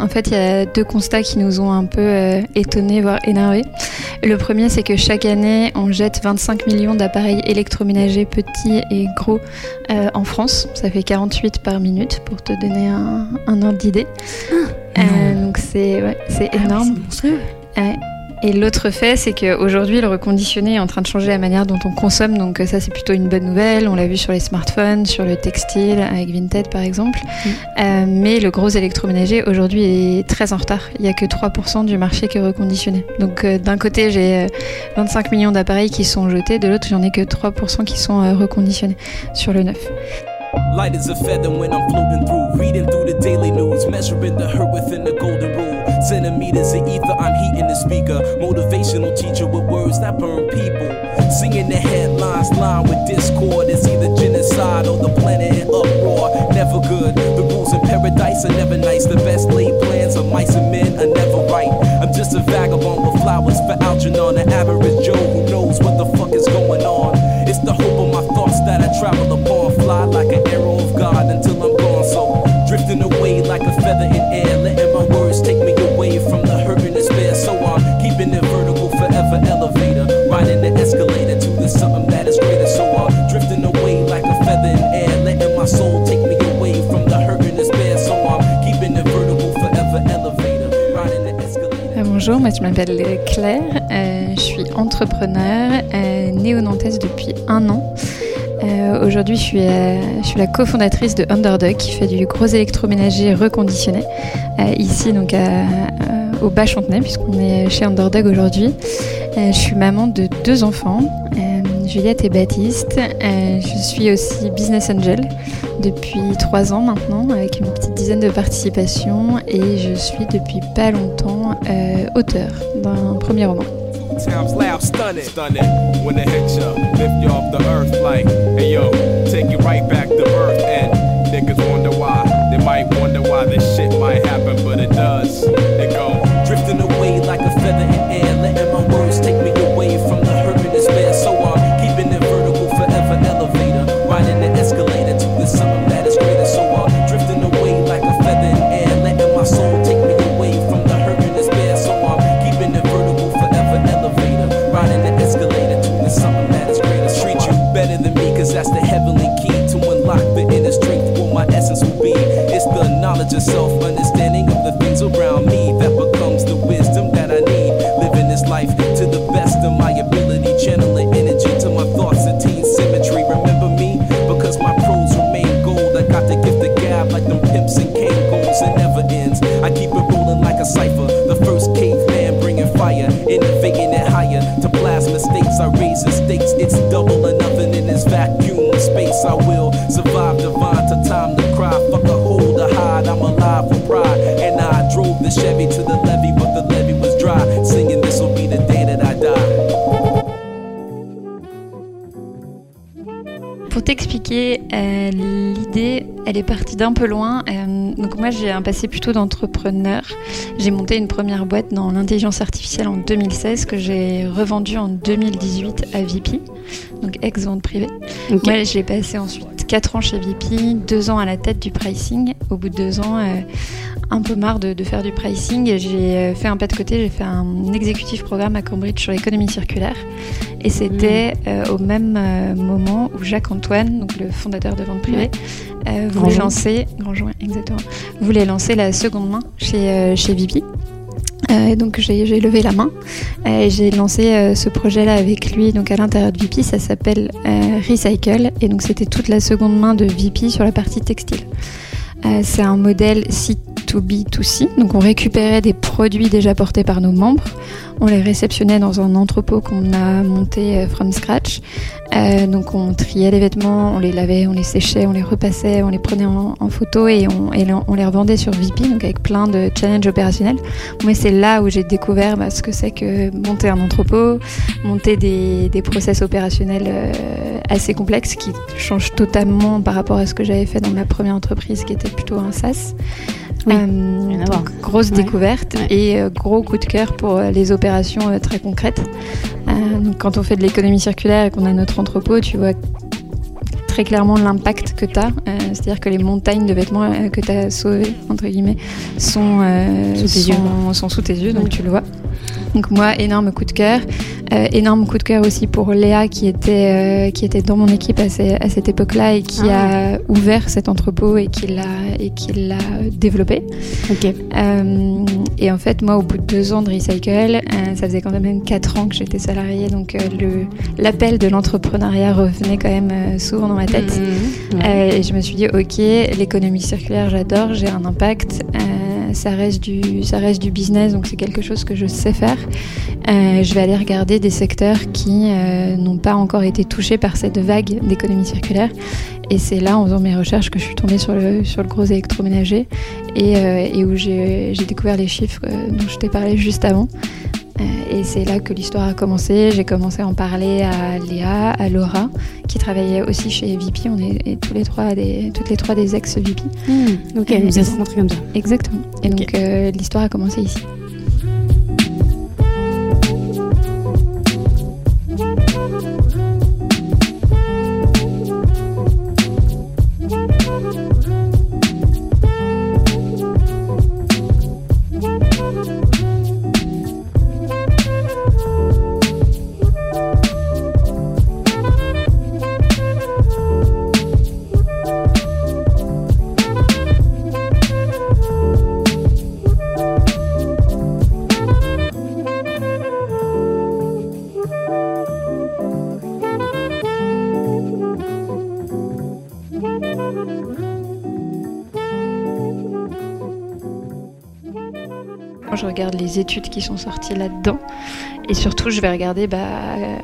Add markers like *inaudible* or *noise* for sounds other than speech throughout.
En fait, il y a deux constats qui nous ont un peu euh, étonnés, voire énervés. Le premier, c'est que chaque année, on jette 25 millions d'appareils électroménagers petits et gros euh, en France. Ça fait 48 par minute, pour te donner un, un ordre d'idée. Ah, Euh, donc c'est ouais, c'est Ah énorme. c'est monstrueux. Ouais. Et l'autre fait, c'est qu'aujourd'hui, le reconditionné est en train de changer la manière dont on consomme. Donc euh, ça, c'est plutôt une bonne nouvelle. On l'a vu sur les smartphones, sur le textile, avec Vinted par exemple. Mm. Euh, mais le gros électroménager, aujourd'hui, est très en retard. Il n'y a que 3% du marché qui est reconditionné. Donc euh, d'un côté, j'ai euh, 25 millions d'appareils qui sont jetés. De l'autre, j'en ai que 3% qui sont euh, reconditionnés sur le neuf. Light as a feather when I'm floating through, reading through the daily news, measuring the hurt within the golden rule. Centimeters of ether, I'm heating the speaker. Motivational teacher with words that burn people. Singing the headlines, line with discord. It's either genocide or the planet in uproar. Never good. The rules in paradise are never m'appelle Claire, euh, je suis entrepreneur, euh, néo-nantaise depuis un an. Euh, Aujourd'hui, je, suis, la cofondatrice de Underdog qui fait du gros électroménager reconditionné ici donc au Bas-Chantenay puisqu'on est chez Underdog aujourd'hui. Je suis maman de deux enfants, Juliette et Baptiste. Je suis aussi business angel depuis trois ans maintenant avec une de participations et je suis depuis pas longtemps euh, auteur d'un premier roman. Euh, l'idée, elle est partie d'un peu loin. Euh, donc moi, j'ai un passé plutôt d'entrepreneur. J'ai monté une première boîte dans l'intelligence artificielle en 2016 que j'ai revendue en 2018 à VP, donc ex-vente privée. Ok. Moi, j'ai passé ensuite 4 ans chez VP, 2 ans à la tête du pricing. Au bout de 2 ans, euh, un peu marre de, de faire du pricing, j'ai euh, fait un pas de côté, j'ai fait un exécutif programme à Cambridge sur l'économie circulaire. Et c'était euh, au même euh, moment où Jacques Antoine, donc le fondateur de Vente Privée, voulait lancer, Grandjean, exactement, voulait lancer la seconde main chez, chez VP. Euh, donc j'ai levé la main et j'ai lancé euh, ce projet-là avec lui donc à l'intérieur de VP. Ça s'appelle euh, Recycle et donc c'était toute la seconde main de VP sur la partie textile. C'est un modèle C2B2C, donc on récupérait des produits déjà portés par nos membres, on les réceptionnait dans un entrepôt qu'on a monté euh, from scratch. Euh, donc on triait les vêtements, on les lavait, on les séchait, on les repassait, on les prenait en, en photo et, on, et on les revendait sur VP, donc avec plein de challenges opérationnels. Moi, c'est là où j'ai découvert bah, ce que c'est que monter un entrepôt, monter des, des process opérationnels euh, assez complexes qui changent totalement par rapport à ce que j'avais fait dans ma première entreprise qui était plutôt un SaaS. Oui, Euh, donc, grosse Ouais. découverte Ouais. et gros coup de cœur pour les opérations euh, très concrètes. Euh, donc, quand on fait de l'économie circulaire et qu'on a notre entrepôt, tu vois très clairement l'impact que tu as. C'est-à-dire que les montagnes de vêtements que tu as sauvées, entre guillemets, sont, sous, tes yeux. sont sous tes yeux, donc tu le vois. Donc moi, énorme coup de cœur. Euh, énorme coup de cœur aussi pour Léa qui était, euh, qui était dans mon équipe à, à cette époque-là et qui ah. a ouvert cet entrepôt et qui l'a, et qui l'a développé. Ok. Euh, et en fait, moi, au bout de deux ans de Recycle, ça faisait quand même quatre ans que j'étais salariée, donc le, l'appel de l'entrepreneuriat revenait quand même souvent dans ma tête. Mmh. et je me suis dit, ok, l'économie circulaire, j'adore, j'ai un impact ça reste du, ça reste du business, donc c'est quelque chose que je sais faire. Euh, je vais aller regarder des secteurs qui euh, n'ont pas encore été touchés par cette vague d'économie circulaire. Et c'est là, en faisant mes recherches, que je suis tombée sur le, sur le gros électroménager et, euh, et où j'ai découvert les chiffres dont je t'ai parlé juste avant. Et c'est là que l'histoire a commencé. J'ai commencé à en parler à Léa, à Laura, qui travaillait aussi chez VP. On est tous les trois des, toutes les trois des ex-VP. Mmh, ok, vous êtes rencontrés comme ça. Exactement. Et donc l'histoire a commencé ici. Les études qui sont sorties là-dedans. Et surtout, je vais regarder bah, euh,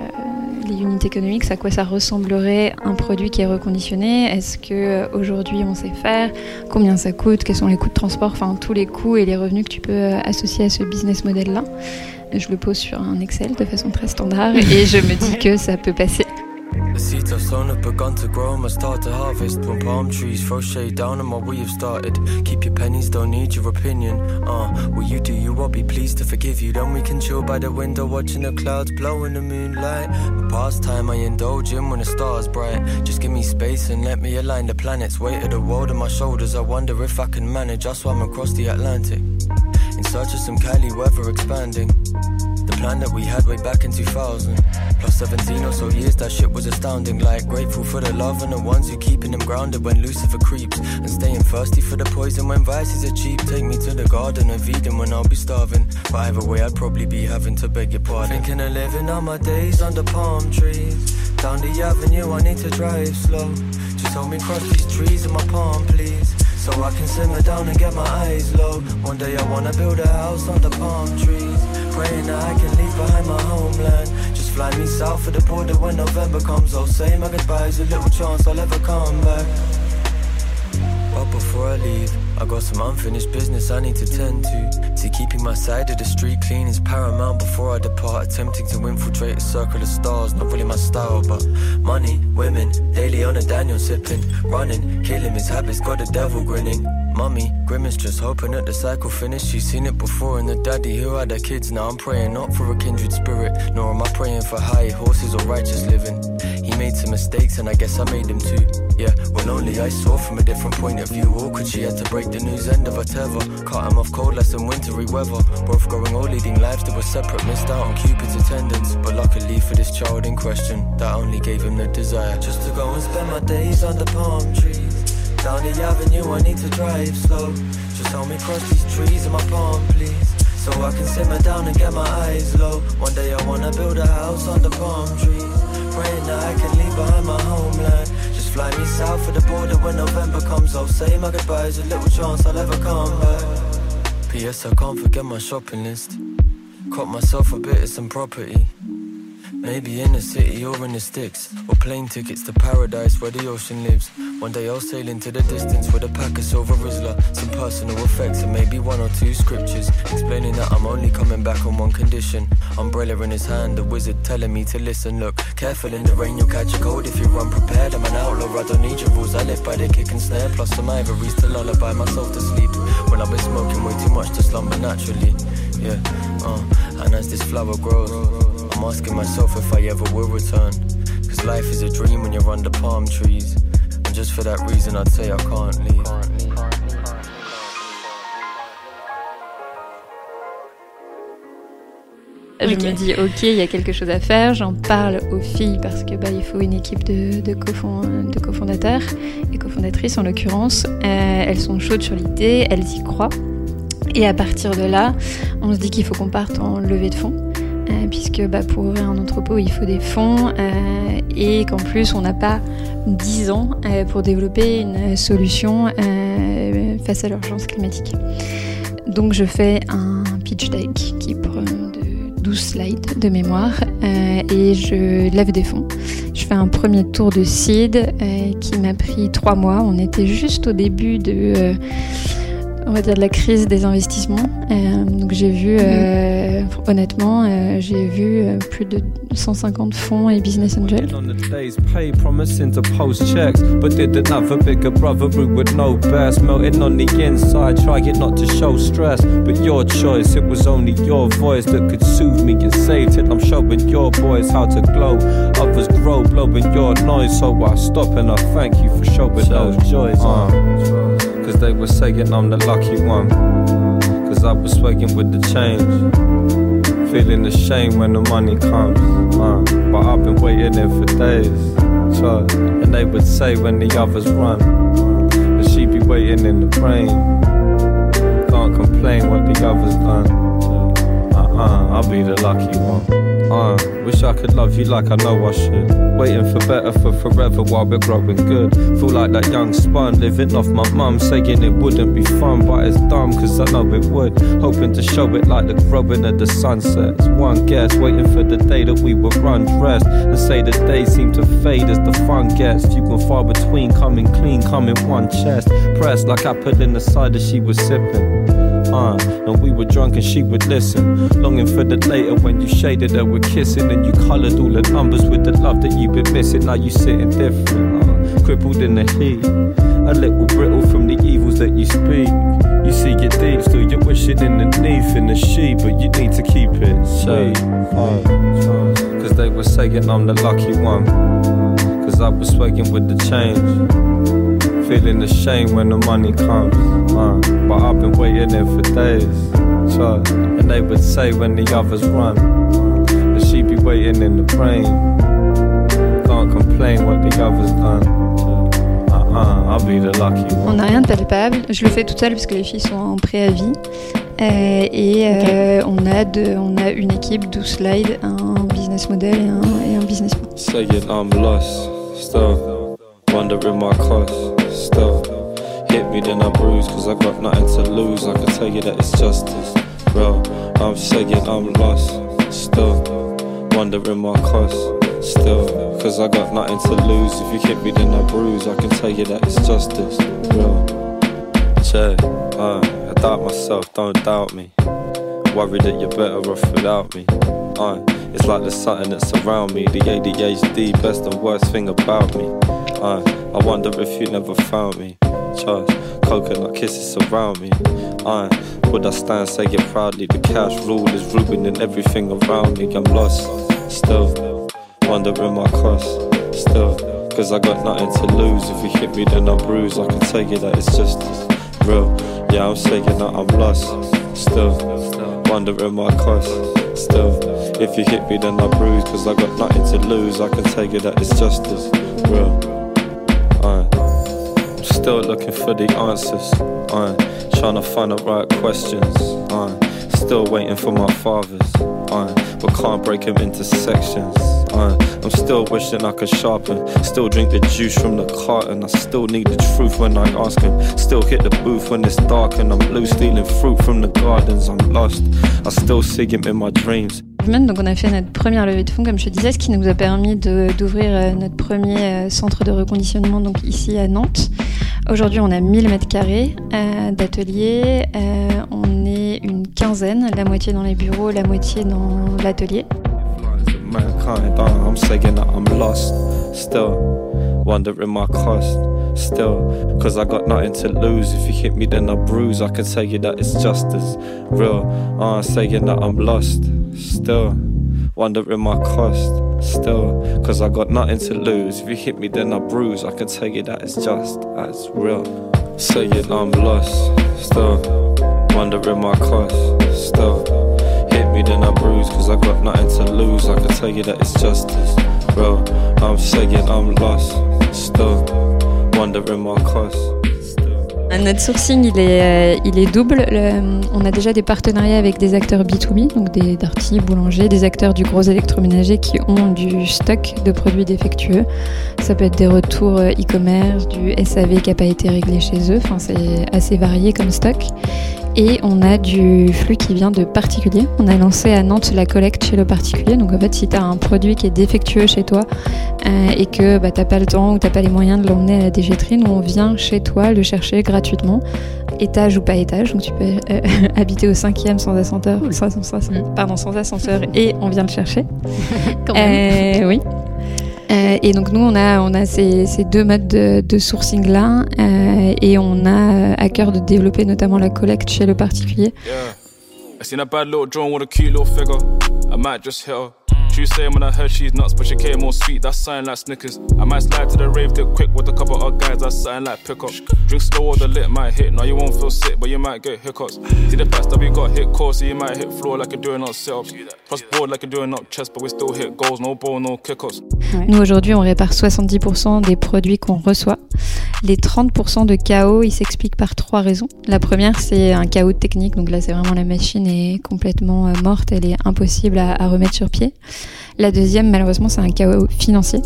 les unités économiques, à quoi ça ressemblerait un produit qui est reconditionné. Est-ce qu'aujourd'hui on sait faire? Combien ça coûte? Quels sont les coûts de transport? Enfin, tous les coûts et les revenus que tu peux euh, associer à ce business model-là. Je le pose sur un Excel de façon très standard et je me dis *laughs* que ça peut passer. Sown have begun to grow. Must start to harvest when palm trees throw shade down on what we have started. Keep your pennies, don't need your opinion. Uh, will you do you? I'll be pleased to forgive you. Then we can chill by the window, watching the clouds blow in the moonlight. The pastime I indulge in when the stars bright. Just give me space and let me align the planets. Weight of the world on my shoulders. I wonder if I can manage. I swam across the Atlantic in search of some Cali weather expanding. Plan that we had way back in 2000. Plus 17 or so years, that shit was astounding. Like, grateful for the love and the ones who keeping them grounded when Lucifer creeps. And staying thirsty for the poison when vices are cheap. Take me to the garden of Eden when I'll be starving. But either way, I'd probably be having to beg your pardon. Thinking of living all my days under palm trees. Down the avenue, I need to drive slow. Just help me cross these trees in my palm, please. So I can simmer down and get my eyes low. One day I wanna build a house under palm trees. Praying that I can leave behind my homeland. Just fly me south of the border when November comes. I'll say my goodbyes, a little chance I'll ever come back. But before I leave, I got some unfinished business I need to tend to. See, keeping my side of the street clean is paramount before I depart. Attempting to infiltrate a circle of stars, not really my style, but money, women, daily on a Daniel sipping, running, killing his habits, got the devil grinning. Mummy, grimace, just hoping that the cycle finished. She's seen it before, and the daddy who had her kids. Now I'm praying not for a kindred spirit, nor am I praying for high horses or righteous living. He made some mistakes, and I guess I made them too. Yeah, well, only I saw from a different point of view. Awkward, she had to break the news end of a tether. Cut him off cold, less than wintry weather. Both growing old, leading lives that were separate. Missed out on Cupid's attendance. But luckily for this child in question, that only gave him the desire. Just to go and spend my days under palm trees. Down the avenue, I need to drive slow. Just help me cross these trees in my palm, please. So I can simmer down and get my eyes low. One day I wanna build a house under palm trees. Praying that I can leave behind my homeland. Just fly me south for the border when November comes. I'll say my goodbyes, a little chance I'll ever come back. P.S. I can't forget my shopping list. Caught myself a bit of some property. Maybe in the city or in the sticks, or plane tickets to paradise where the ocean lives. One day I'll sail into the distance with a pack of silver Rizzler, some personal effects, and maybe one or two scriptures explaining that I'm only coming back on one condition. Umbrella in his hand, the wizard telling me to listen. Look, careful in the rain, you'll catch a cold if you're unprepared. I'm an outlaw, I don't need your rules. I live by the kick and snare, plus some ivories to lullaby myself to sleep. When I've been smoking way too much to slumber naturally. Yeah, uh, and as this flower grows. I'm asking myself if I ever will return. Cause Cause life is a dream when you're under palm trees. And just for that reason, I'd say I can't leave. Je me dis, ok, il y a quelque chose à faire. J'en parle aux filles parce que bah, il faut une équipe de, de, de cofondateurs et cofondatrices en l'occurrence. Euh, elles sont chaudes sur l'idée, elles y croient. Et à partir de là, on se dit qu'il faut qu'on parte en levée de fonds. Euh, puisque bah, pour ouvrir un entrepôt, il faut des fonds euh, et qu'en plus, on n'a pas 10 ans pour développer une solution face à l'urgence climatique. Donc je fais un pitch deck qui prend 12 slides de mémoire euh, et je lève des fonds. Je fais un premier tour de seed euh, qui m'a pris 3 mois. On était juste au début de euh, on va dire de la crise des investissements. Euh, j'ai vu, mm. euh, honnêtement, euh, j'ai vu euh, plus de 150 fonds et business angels. promising to post checks, but didn't a bigger brother who would know best. Melting on the inside, trying not to show stress. But your choice, it was only your voice that could soothe me and save Till I'm showing your boys how to glow. Others grow, blowing your noise. So I stop and I thank you for showing those joys. Uh, Cause they were saying I'm the lucky one. I was swaying with the change. Feeling ashamed when the money comes. Uh, but I've been waiting there for days. So, and they would say when the others run. That she be waiting in the rain. Can't complain what the others done. Uh I'll be the lucky one. Uh, wish I could love you like I know I should. Waiting for better for forever while we're growing good. Feel like that young spun living off my mum, saying it wouldn't be fun, but it's dumb cause I know it would. Hoping to show it like the growing of the sunsets. One guess, waiting for the day that we were undressed. And say the days seem to fade as the fun gets. Few and far between, coming clean, coming one chest. Pressed like I put in the cider she was sipping. Uh, and we were drunk and she would listen. Longing for the later when you shaded her with kissing and you coloured all the numbers with the love that you've been missing. Now you sitting different, uh, crippled in the heat. A little brittle from the evils that you speak. You see your deep, still you're wishing underneath in the sheet, but you need to keep it safe. Uh, Cause they were saying I'm the lucky one. Cause I was swaying with the change feeling ashamed when the money comes. Uh, but I've been waiting there for days. So, and they would say when the others run, that she be waiting in the rain. Can't complain what the others done. Uh-uh, I'll be the lucky one. On n'a rien de palpable. Je le fais toute seule parce que les filles sont en préavis. Euh, et euh, on, a de, on a une équipe, 12 slides, un business model et un, et un business plan. Still hit me then I bruise cause I got nothing to lose. I can tell you that it's justice, bro. I'm saying I'm lost, still wondering my cost, still cause I got nothing to lose. If you hit me then I bruise. I can tell you that it's justice, bro. Check, uh, I doubt myself, don't doubt me. Worried that you're better off without me. Uh, it's like the something that's around me. The ADHD, best and worst thing about me. Uh, I wonder if you never found me. Charge, coconut kisses surround me. Uh, would I stand saying proudly? The cash rule is ruining everything around me. I'm lost, still wondering my cost, still. Cause I got nothing to lose. If you hit me, then I bruise. I can tell you that it's just real. Yeah, I'm saying that I'm lost, still wondering my cost, still. If you hit me, then I bruise. Cause I got nothing to lose. I can tell you that it's justice, real. I'm still looking for the answers. Uh, trying to find the right questions. Uh, still waiting for my fathers. Uh, but can't break them into sections. Uh, I'm still wishing I could sharpen. Still drink the juice from the carton. I still need the truth when I ask him. Still hit the booth when it's dark and I'm blue stealing fruit from the gardens. I'm lost. I still see him in my dreams. Donc on a fait notre première levée de fonds, comme je te disais, ce qui nous a permis d'ouvrir euh, notre premier euh, centre de reconditionnement donc ici à Nantes. Aujourd'hui, on a 1000 mètres carrés euh, d'atelier. Euh, on est une quinzaine, la moitié dans les bureaux, la moitié dans l'atelier. I'm I'm wondering my cost. Still, cause I got nothing to lose. If you hit me, then I bruise. I can tell you that it's just as real. Uh, saying that I'm lost. Still wondering my cost. Still, cause I got nothing to lose. If you hit me, then I bruise. I can tell you that it's just as real. Saying I'm lost, still wondering my cost. Still, hit me, then I bruise. Cause I got nothing to lose. I can tell you that it's just as real. I'm saying I'm lost, still wondering my cost. Notre sourcing, il est, euh, double. Le- on a déjà des partenariats avec des acteurs B2B, donc des darty, boulangers, des acteurs du gros électroménager qui ont du stock de produits défectueux. Ça peut être des retours euh, e-commerce, du SAV qui n'a pas été réglé chez eux. Enfin, c'est assez varié comme stock. Et on a du flux qui vient de particuliers. On a lancé à Nantes la collecte chez le particulier. Donc en fait, si tu as un produit qui est défectueux chez toi euh, et que bah, tu n'as pas le temps ou tu n'as pas les moyens de l'emmener à la déchetterie, nous on vient chez toi le chercher gratuitement, étage ou pas étage. Donc tu peux euh, *laughs* habiter au cinquième sans ascenseur, sans, sans- pardon, sans ascenseur et on vient le chercher. *laughs* Quand même. Euh, oui. Euh, et donc nous, on a, ces, deux modes de, sourcing-là euh, et on a euh, à cœur de développer notamment la collecte chez le particulier. Was saying when I heard she's nuts, but she came more sweet. That's something like Snickers. I might slide to the rave, get quick with a couple of guys. That's something like pickup. Drink slow or the lit might hit. Now you won't feel sick, but you might get hiccups. See the past that we got hit core, so you might hit floor like you're doing up sit-ups. Plus board like you're doing up chest, but we still hit goals. No ball, no kick-ups. Nous aujourd'hui, on répare 70% des produits qu'on reçoit. Les 30% de chaos, ils s'expliquent par trois raisons. La première, c'est un chaos technique. Donc là, c'est vraiment la machine est complètement euh, morte, elle est impossible à, à remettre sur pied. La deuxième, malheureusement, c'est un chaos financier,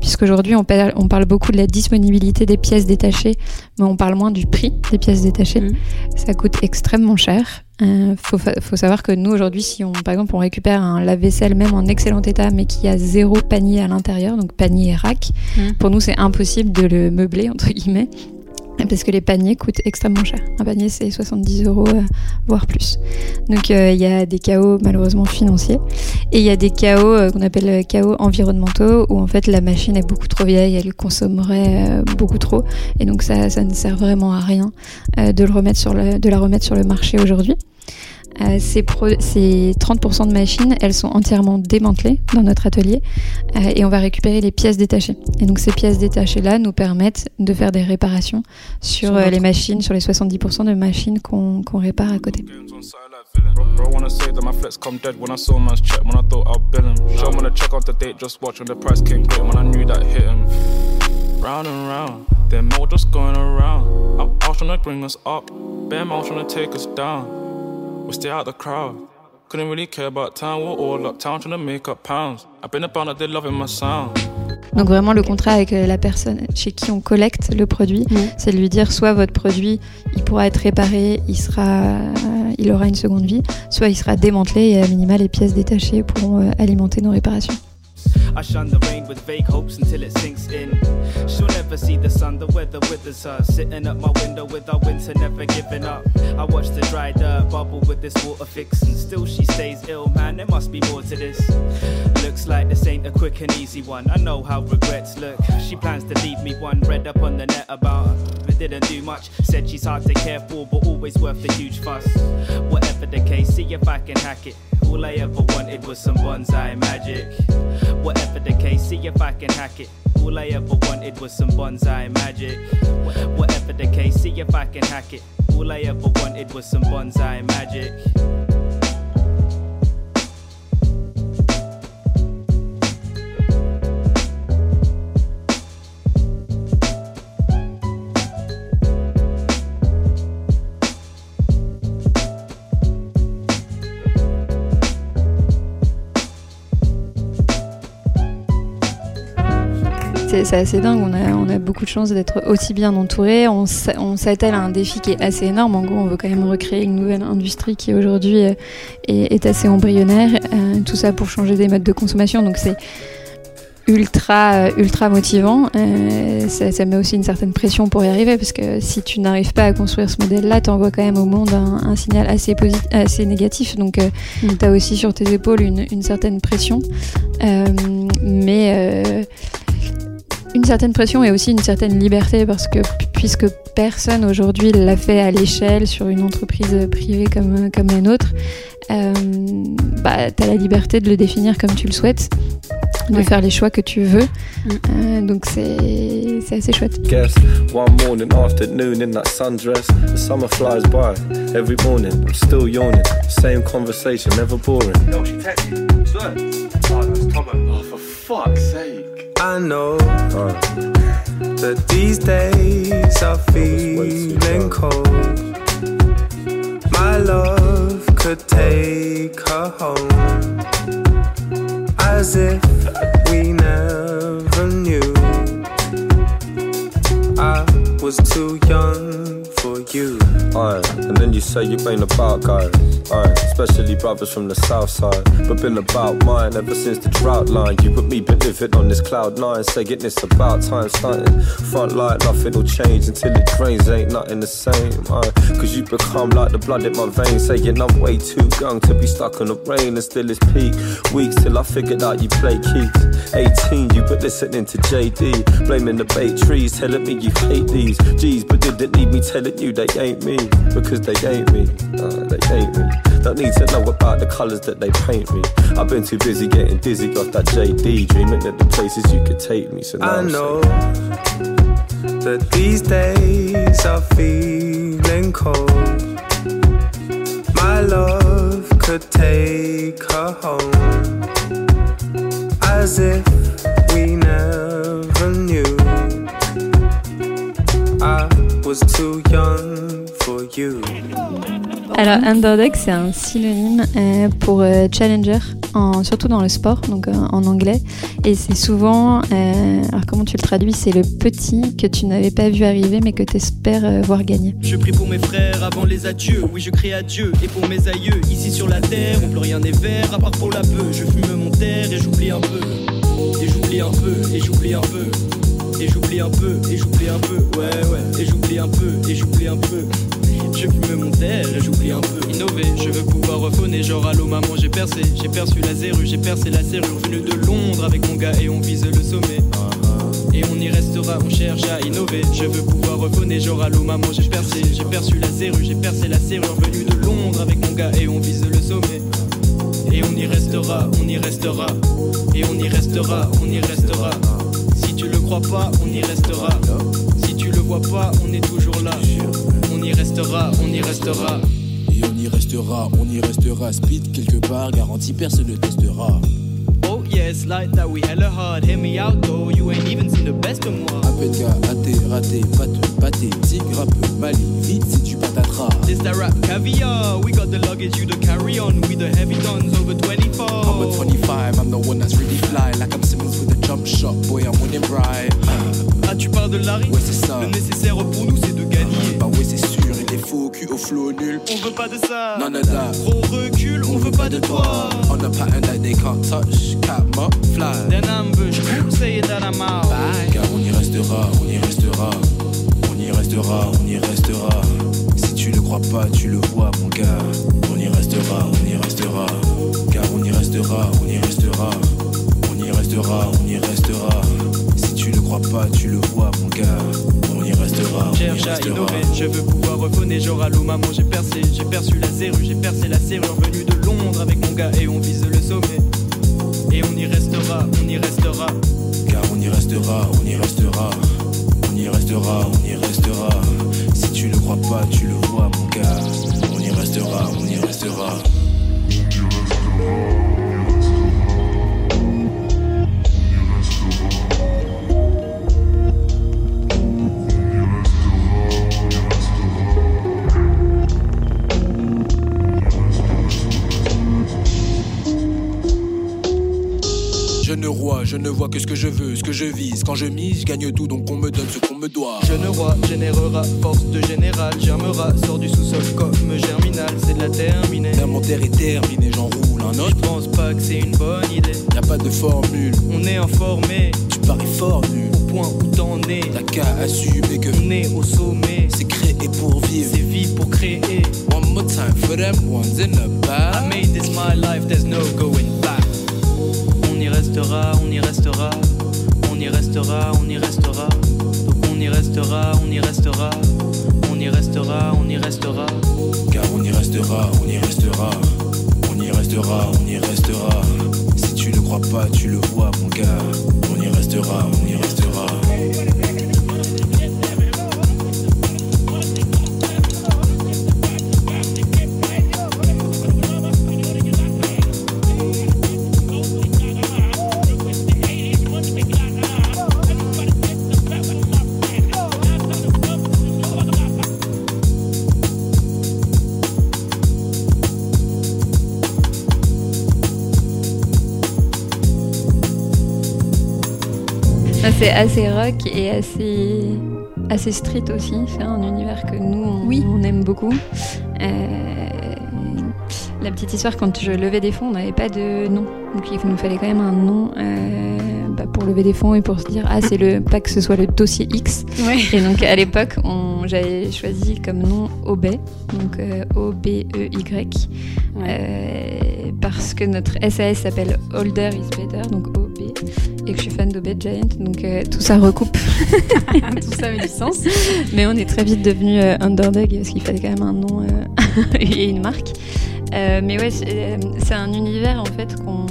puisqu'aujourd'hui, on parle, on parle beaucoup de la disponibilité des pièces détachées, mais on parle moins du prix des pièces détachées. Mhm. Ça coûte extrêmement cher. Euh, faut, fa- faut savoir que nous, aujourd'hui, si on, par exemple, on récupère un lave-vaisselle même en excellent état, mais qui a zéro panier à l'intérieur, donc panier et rack, Mhm. pour nous, c'est impossible de le meubler, entre guillemets. Parce que les paniers coûtent extrêmement cher. Un panier, c'est 70 euros, euh, voire plus. Donc, euh, il y a des chaos malheureusement financiers. Et il y a des chaos euh, qu'on appelle chaos environnementaux, où en fait la machine est beaucoup trop vieille, elle consommerait beaucoup trop. Et donc, ça, ça ne sert vraiment à rien de, le remettre sur le, de la remettre sur le marché aujourd'hui. Euh, ces, pro- ces 30% de machines, elles sont entièrement démantelées dans notre atelier euh, et on va récupérer les pièces détachées. Et donc ces pièces détachées-là nous permettent de faire des réparations sur Sur euh, les machines, sur les 70% de machines qu'on répare à côté. Games on side like villain. Bro, bro wanna say that my flex come dead when I saw man's check when I thought I'd bill him. Show wanna check out the date, just watch when the price came great when I knew that hit him. Round and round, them all just going around. Trying to bring us up, them all trying to take us down. We stay out the crowd. Couldn't really care about town, we're all uptown trying to make up pounds. I've been about that they loving my sound. Donc vraiment le contrat avec euh, la personne chez qui on collecte le produit, Ouais. c'est de lui dire soit votre produit il pourra être réparé, il sera, euh, il aura une seconde vie, soit il sera démantelé et à minima les pièces détachées pourront euh, alimenter nos réparations. I shun the rain with vague hopes until it sinks in. She'll never see the sun, the weather withers her. Sitting at my window with our winter never giving up. I watch the dry dirt bubble with this water fix, and still she stays ill, man. There must be more to this. Looks like this ain't a quick and easy one. I know how regrets look. She plans to leave me one. Read up on the net about her, but didn't do much. Said she's hard to care for, but always worth the huge fuss. Whatever the case, see if I can hack it. All I ever wanted was some bonsai magic. Whatever the case, see if I can hack it. All I ever wanted was some bonsai magic. Wha- Whatever the case, see if I can hack it. All I ever wanted was some bonsai magic. C'est assez dingue, on a, on a beaucoup de chance d'être aussi bien entouré. On, s'attelle à un défi qui est assez énorme. En gros, on veut quand même recréer une nouvelle industrie qui aujourd'hui euh, est, est assez embryonnaire. Euh, tout ça pour changer des modes de consommation. Donc c'est ultra, euh, ultra motivant. Euh, ça, ça met aussi une certaine pression pour y arriver parce que si tu n'arrives pas à construire ce modèle-là, tu envoies quand même au monde un, un signal assez, assez négatif. Donc euh, Mm. tu as aussi sur tes épaules une, une certaine pression. Euh, mais. Une certaine pression et aussi une certaine liberté parce que pu- puisque personne aujourd'hui l'a fait à l'échelle sur une entreprise privée comme, comme la nôtre, euh, bah, tu as la liberté de le définir comme tu le souhaites. de Ouais. faire les choix que tu veux. Mm. Euh, donc c'est c'est assez chouette. Guess one morning afternoon in that sundress, the summer flies by. Every morning I'm still yawning. Same conversation, never boring. No, she texted. Swear. Oh, that's Tomo. Oh, for fuck's sake. I know Uh, that these days are feeling cold. My love could take her home as if we never knew. I was too young Aye, and then you say you ain't about guys. Aye, especially brothers from the south side. But been about mine ever since the drought line. You put me living on this cloud nine, saying it's about time stunting. Front light, nothing'll change until it drains, ain't nothing the same. Cause you become like the blood in my veins, saying I'm way too young to be stuck in the rain and still it's peak. Weeks till I figured out you play keys. 18, you but listening to JD, blaming the bait trees, telling me you hate these G's, but didn't need me telling you they ain't me because they ain't me. Uh, they ain't me. Don't need to know about the colours that they paint me. I've been too busy getting dizzy off that JD, dreaming of the places you could take me. So now I I'm know saying, that these days are feeling cold. My love could take her home as if we never knew. I was too young you. Alors underdog c'est un synonyme euh, pour euh, challenger, en, surtout dans le sport, donc euh, en anglais. Et c'est souvent, euh, alors comment tu le traduis, c'est le petit que tu n'avais pas vu arriver mais que tu espères voir gagner. Je prie pour mes frères avant les adieux. Oui, je crie à Dieu et pour mes aïeux. Ici sur la terre, on plus rien n'est vert à part pour la peu. Je fume mon terre et j'oublie un peu. Et j'oublie un peu, et j'oublie un peu. Et j'oublie un peu, et j'oublie un peu. Ouais, ouais. Et j'oublie un peu, et j'oublie un peu. Je fume mon et j'oublie un peu. Innover, je veux pouvoir rephoner. Genre, allô maman, j'ai percé. J'ai perçu la zéru, j'ai percé la serrure. Venu de Londres avec mon gars et on vise le sommet. Et on y restera, on cherche à innover. Je veux pouvoir rephoner, genre allô maman, j'ai percé. J'ai perçu la zéru, j'ai percé la serrure. Venu de Londres avec mon gars et on vise le sommet. Et on y restera, on y restera. Et on y restera, on y restera. Si tu le crois pas, on y restera. Si tu le vois pas, on est toujours là. On y restera, on y restera. Et on y restera, on y restera. Speed quelque part, garantie personne ne testera. Oh yes, like that we hella hard. Hear me out though, you ain't even seen the best of moi. Gars, raté, raté, tigre, un peu, Mali, vite si tu patateras. This that rap caviar. We got the luggage, you to carry on. We the heavy guns over 24. I'm a 25, I'm the one that's really fly. Like I'm Simmons with a jump shot, boy, I'm winning bright. Ah, tu parles de Larry? Ouais, c'est ça. Le nécessaire pour nous, c'est de gagner. Bah ouais, c'est sûr, est faux, au flow nul. On veut pas de ça. None of that. Gros recul, on veut pas de toi. On a pattern that they can't touch, fly. Then ambush, cool, say that I'm out. Car on y restera, on y restera. On y restera, on y restera. Si tu le crois pas, tu le vois, mon gars. On y restera, on y restera. Car on y restera, on y restera. On y restera, on y restera. Si tu le crois pas, tu le vois, mon gars. On y restera, on y Cherche à restera. innover, je veux pouvoir. Genre allô maman, j'ai percé, j'ai perçu la zéru, j'ai percé la serrure. Venu de Londres avec mon gars et on vise le sommet. Et on y restera, on y restera. Car on y restera, on y restera. On y restera, on y restera. Si tu le crois pas, tu le vois, mon gars. On y restera, on y restera. Je roi, je ne vois que ce que je veux, ce que je vise. Quand je mise, je gagne tout, donc on me donne ce qu'on me doit. Jeune roi générera, force de général, germera, sort du sous-sol comme germinal, c'est de la terminée. L'inventaire est terminé, j'enroule un Je autre. pense pas que c'est une bonne idée. Y a pas de formule, On est informé, tu parais fort nul. au point où t'en es. T'as qu'à assumer que On est au sommet, c'est créé pour vivre. c'est vie pour créer. One more time for them ones in the I back. made this my life, restera, on y restera, on y restera, on y restera. Donc on y restera, on y restera, on y restera, on y restera. Car on y restera, on y restera. On y restera, on y restera. Si tu le crois pas, tu le vois, mon gars. On y restera, on y restera. C'est assez rock et assez, assez street aussi. C'est un univers que nous, on, Oui. on aime beaucoup. Euh, la petite histoire, quand je levais des fonds, on n'avait pas de nom. Donc il nous fallait quand même un nom euh, bah, pour lever des fonds et pour se dire, ah, c'est le, pas que ce soit le dossier X. Ouais. Et donc à l'époque, j'avais choisi comme nom OB, donc euh, O-B-E-Y, euh, parce que notre SAS s'appelle Older is Better, donc OB, et que je suis fan d'Obed Giant, donc euh, tout ça recoupe. *laughs* Tout ça avait du sens. Mais on est très vite devenu euh, Underdog parce qu'il fallait quand même un nom euh, *laughs* et une marque. Mais ouais, c'est un univers en fait qu'on.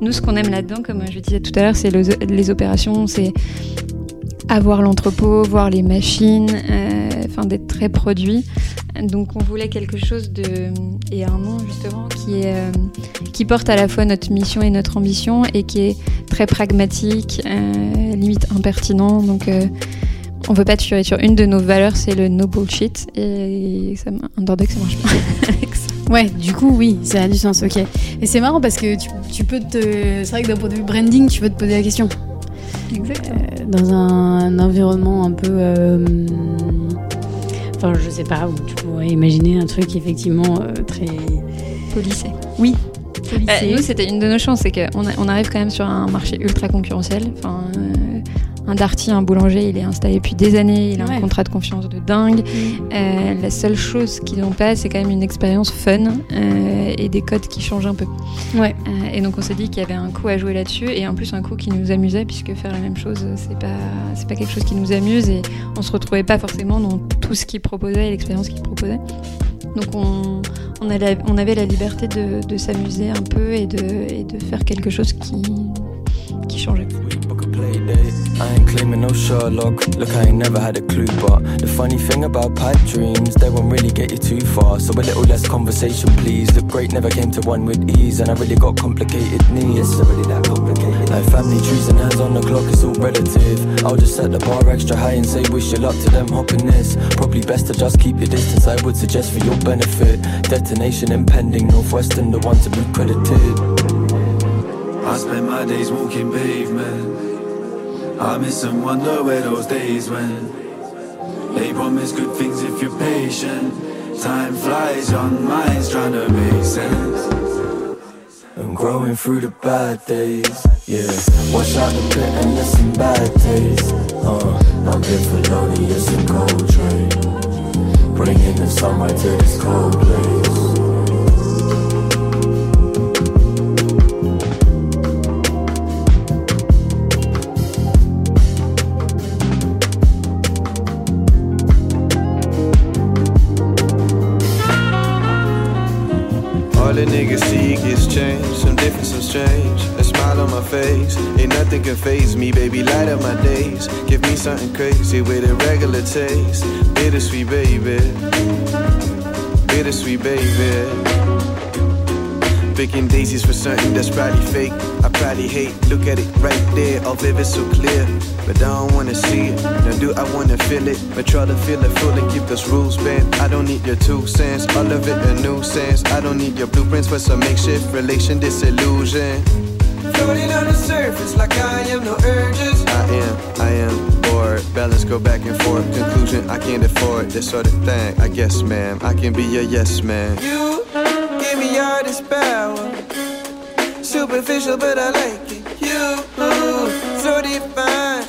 Nous, ce qu'on aime là-dedans, comme je disais tout à l'heure, c'est les, les opérations, c'est avoir l'entrepôt, voir les machines, enfin d'être très produit. Donc on voulait quelque chose de et un nom justement qui est euh, qui porte à la fois notre mission et notre ambition et qui est très pragmatique, euh, limite impertinent. Donc euh, on veut pas tuer sur une de nos valeurs, c'est le no bullshit et ça, Underdog ça marche pas. *laughs* Ouais, du coup, oui, ça a du sens, ok. Et c'est marrant parce que tu, tu peux te. C'est vrai que d'un point de vue branding, tu peux te poser la question. Exactement. Euh, dans un, environnement un peu. euh, Enfin, je sais pas, où tu pourrais imaginer un truc effectivement euh, très. Policé. Oui. Bah, nous, c'était une de nos chances, c'est qu'on a- on arrive quand même sur un marché ultra concurrentiel. Enfin, euh, un Darty, un boulanger, il est installé depuis des années, il a Ouais. un contrat de confiance de dingue. Euh, la seule chose qu'ils n'ont pas, c'est quand même une expérience fun euh, et des codes qui changent un peu. Ouais. Euh, et donc on s'est dit qu'il y avait un coup à jouer là-dessus et en plus un coup qui nous amusait puisque faire la même chose, c'est pas c'est pas quelque chose qui nous amuse et on se retrouvait pas forcément dans tout ce qu'ils proposaient et l'expérience qu'ils proposaient. Donc on, on, a la- on avait la liberté de, de s'amuser un peu et de, et de faire quelque chose qui, qui changeait. We book a play date. I ain't claiming no Sherlock. Look, I ain't never had a clue, but the funny thing about pipe dreams, they won't really get you too far. So a little less conversation, please. The great, never came to one with ease, and I really got complicated needs. It's really that complicated. Like family trees and hands on the clock, it's all relative. I'll just set the bar extra high and say wish you luck to them hopping this. Probably best to just keep your distance. I would suggest for your benefit. Detonation impending, Northwestern, the one to be credited. I spend my days walking pavement. I miss and wonder where those days went. They promise good things if you're patient. Time flies, your mind's trying to make sense. I'm growing through the bad days. Yeah, wash out the bitterness and bad taste. Uh, I'm here for Felonious and Coltrane. Bringing the sunlight to this cold place. Face, ain't nothing can phase me, baby. Light up my days, give me something crazy with a regular taste. Bittersweet, baby. Bittersweet, baby. Picking daisies for something that's probably fake. I probably hate. Look at it right there, all vivid, so clear. But I don't wanna see it. Now do I wanna feel it? But try to feel it fully. Keep those rules bent. I don't need your two cents. All of it a nuisance. I don't need your blueprints for some makeshift relation disillusion. Floating on the surface like I am no urges. I am, I am bored. Balance go back and forth. Conclusion, I can't afford this sort of thing. I guess, ma'am, I can be your yes man. You give me all this power. Superficial, but I like it. You so divine,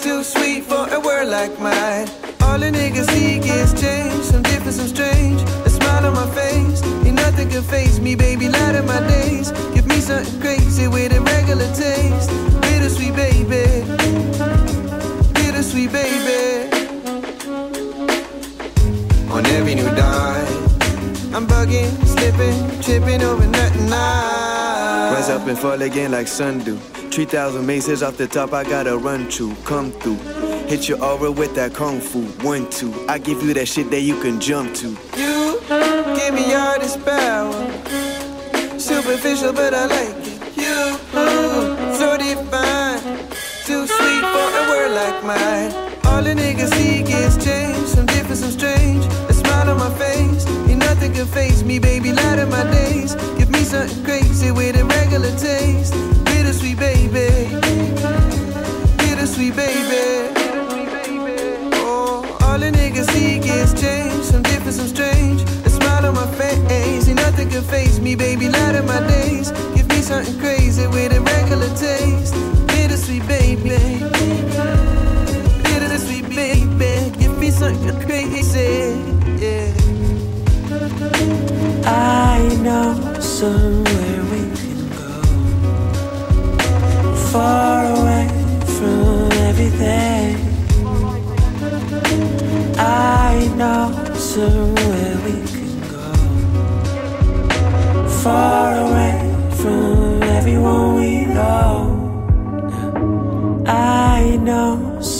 too sweet for a word like mine. Can face me, baby. Light of my days, give me something crazy with a regular taste. Bittersweet, baby. Bittersweet, baby. On every new dime. I'm bugging, slipping, tripping over nothing. I Rise up and fall again like sundew. 3,000 maces off the top, I gotta run to, come through. Hit you over with that kung fu, one, two. I give you that shit that you can jump to. You give me all this power. Superficial, but I like it. You, ooh, so divine. Too sweet for a word like mine. All the niggas seek is change. Some different, some strange. A smile on my face. Ain't nothing can face me, baby. Light of my days. Give me something crazy with a regular taste. Bittersweet, baby. Bittersweet, baby. Oh, all the niggas seek is change. Some different, some strange. Can face me, baby. Light of my days. Give me something crazy with a regular taste. Bittersweet, baby. Bittersweet, baby. Give me something crazy. Yeah. I know somewhere we can go far away from everything. I know somewhere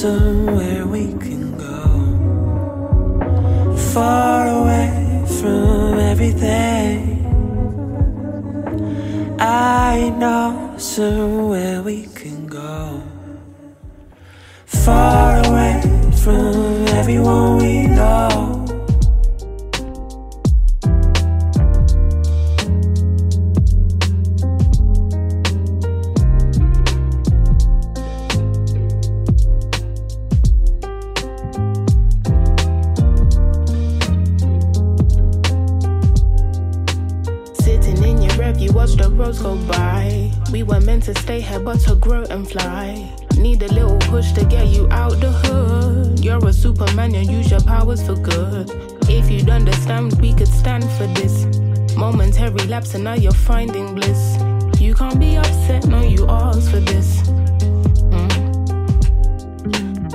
somewhere we can go far away from everything. I know somewhere we can go far away from everyone we know. Powers for good. If you'd understand, we could stand for this. Momentary lapse, and now you're finding bliss. You can't be upset, no, you asked for this. Mm.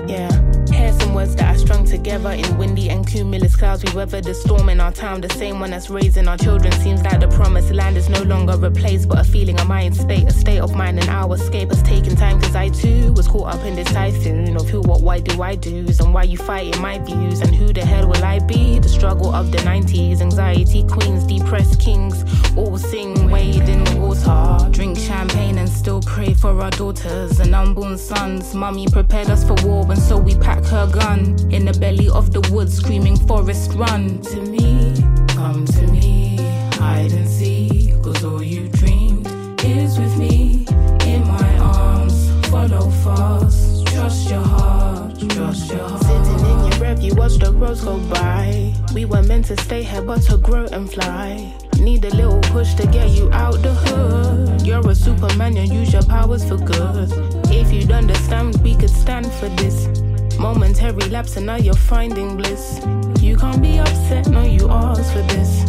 Yeah. Here's some words that I strung together in windy and cumulus clouds. We weathered the storm in our town, the same one that's raising our children. Seems like the promised land is no longer a place, but a feeling, a mind state, a state of mind, and our escape has taken time. Cause I too was caught up in this typhoon of who, what, why do I do's, and why you fighting my views, and who the hell will I be? The struggle of the 90s, anxiety queens, depressed kings, all sing, wade in the water, drink champagne, and still pray for our daughters and unborn sons. Mummy prepared us for war, and so we pack her gun in the belly of the woods, screaming, Forest, run to me, come to me, hide and seek, cause all you dreamed is with me in my arms. Follow fast, trust your heart, trust your heart. Sitting in your rev, you watch the roads go by. We were meant to stay here, but to grow and fly. Need a little push to get you out the hood. You're a superman, and use your powers for good. If you'd understand, we could stand for this. Momentary lapse, and now you're finding bliss. You can't be upset, no, you asked for this.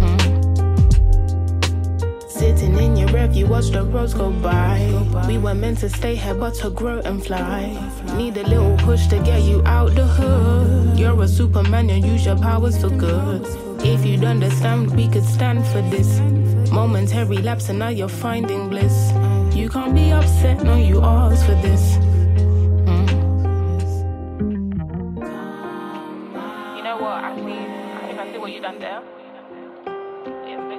Mm. Sitting in your rev, you watch the roads go by. We were meant to stay here, but to grow and fly. Need a little push to get you out the hood. You're a superman, you use your powers for good. If you'd understand, we could stand for this. Momentary lapse, and now you're finding bliss. You can't be upset, no, you asked for this.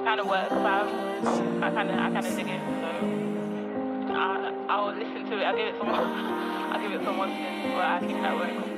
Kind of works. fam. I kind of, I kind of dig it. So I, I'll listen to it. I'll give it some, *laughs* I'll give it some spin. But I think that works.